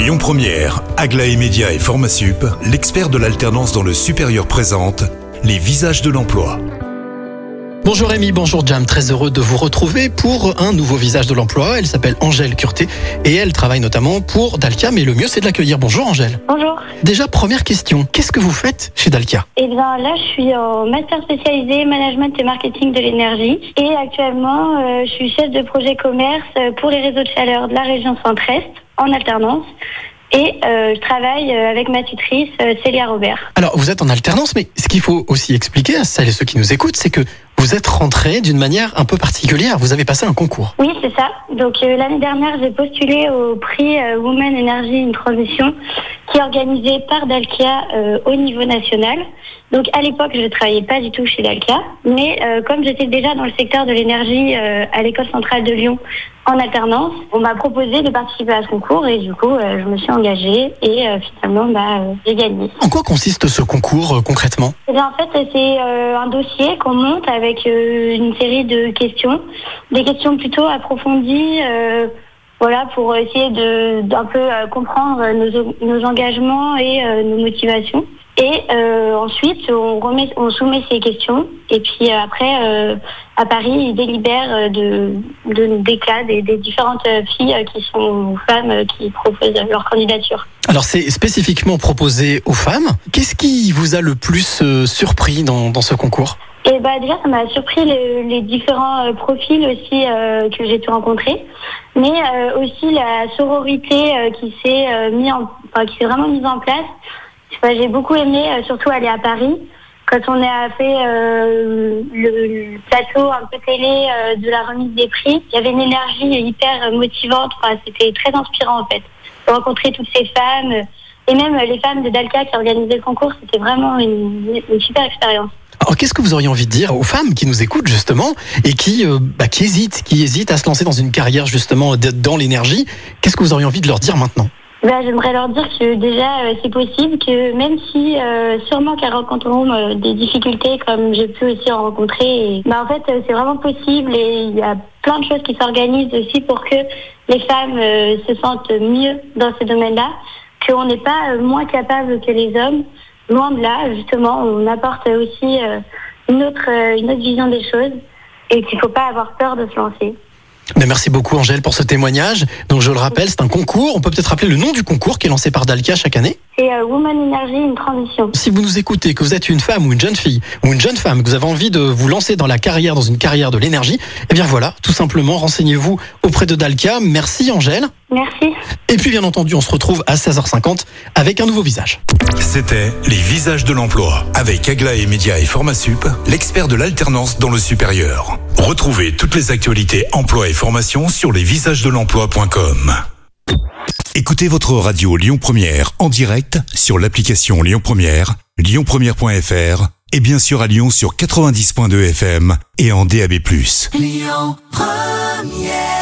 Lyon Première, Aglaé Média et Formasup, l'expert de l'alternance dans le supérieur présente les visages de l'emploi. Bonjour Rémi, bonjour Jam, très heureux de vous retrouver pour un nouveau visage de l'emploi. Elle s'appelle Angèle Curté et elle travaille notamment pour Dalkia, mais le mieux c'est de l'accueillir. Bonjour Angèle. Bonjour. Déjà, première question, qu'est-ce que vous faites chez Dalkia? Eh bien là, je suis en master spécialisé management et marketing de l'énergie et actuellement, euh, je suis chef de projet commerce pour les réseaux de chaleur de la région Centre-Est en alternance. Et euh, je travaille euh, avec ma tutrice euh, Célia Robert. Alors, vous êtes en alternance, mais ce qu'il faut aussi expliquer à celles et ceux qui nous écoutent, c'est que vous êtes rentré d'une manière un peu particulière. Vous avez passé un concours. Oui, c'est ça. Donc euh, l'année dernière, j'ai postulé au prix euh, Women Energy in Transition qui est organisé par Dalkia euh, au niveau national. Donc à l'époque, je ne travaillais pas du tout chez Dalkia, mais comme j'étais déjà dans le secteur de l'énergie à l'école centrale de Lyon en alternance, on m'a proposé de participer à ce concours et du coup, je me suis engagée et finalement, bah, j'ai gagné. En quoi consiste ce concours concrètement? Eh bien, en fait, c'est un dossier qu'on monte avec euh, une série de questions, des questions plutôt approfondies, euh, voilà, pour essayer d'un peu euh, comprendre nos, engagements et nos motivations. Et ensuite, on soumet ces questions. Et puis après, à Paris, ils délibèrent de, de des cas des, différentes filles qui sont femmes qui proposent leur candidature. Alors, c'est spécifiquement proposé aux femmes. Qu'est-ce qui vous a le plus surpris dans ce concours? Et bah déjà, ça m'a surpris les, différents euh, profils aussi euh, que j'ai pu rencontrer, mais euh, aussi la sororité qui s'est mis qui s'est vraiment mise en place. J'ai beaucoup aimé, surtout aller à Paris. Quand on a fait le, plateau un peu télé de la remise des prix, il y avait une énergie hyper motivante. Enfin, C'était très inspirant en fait. Rencontrer toutes ces femmes et même les femmes de Dalka qui organisaient le concours, c'était vraiment une, une super expérience. Alors, qu'est-ce que vous auriez envie de dire aux femmes qui nous écoutent justement et qui, euh, bah, qui hésitent, qui hésitent à se lancer dans une carrière justement dans l'énergie? Qu'est-ce que vous auriez envie de leur dire maintenant? Ben, J'aimerais leur dire que déjà euh, c'est possible, que même si euh, sûrement qu'elles rencontreront des difficultés comme j'ai pu aussi en rencontrer, et, ben, en fait c'est vraiment possible et il y a plein de choses qui s'organisent aussi pour que les femmes se sentent mieux dans ce domaine-là, qu'on n'est pas moins capable que les hommes. Loin de là, justement, on apporte aussi euh, une, autre, euh, une autre vision des choses et qu'il ne faut pas avoir peur de se lancer. Mais Merci beaucoup Angèle pour ce témoignage. Donc je le rappelle, c'est un concours. On peut peut-être rappeler le nom du concours qui est lancé par Dalkia chaque année. C'est euh, Woman Energy, une transition. Si vous nous écoutez, que vous êtes une femme ou une jeune fille ou une jeune femme, que vous avez envie de vous lancer dans la carrière, dans une carrière de l'énergie, eh bien voilà, tout simplement, renseignez-vous auprès de Dalkia. Merci Angèle. Merci. Et puis bien entendu, on se retrouve à 16h50 avec un nouveau visage. C'était les visages de l'emploi avec Aglaé Média et Formasup, l'expert de l'alternance dans le supérieur. Retrouvez toutes les actualités emploi et formation sur lesvisagesdelemploi.com. Écoutez votre radio Lyon Première en direct sur l'application Lyon Première, lyonpremière.fr et bien sûr à Lyon sur 90.2 FM et en DAB+. Lyon Première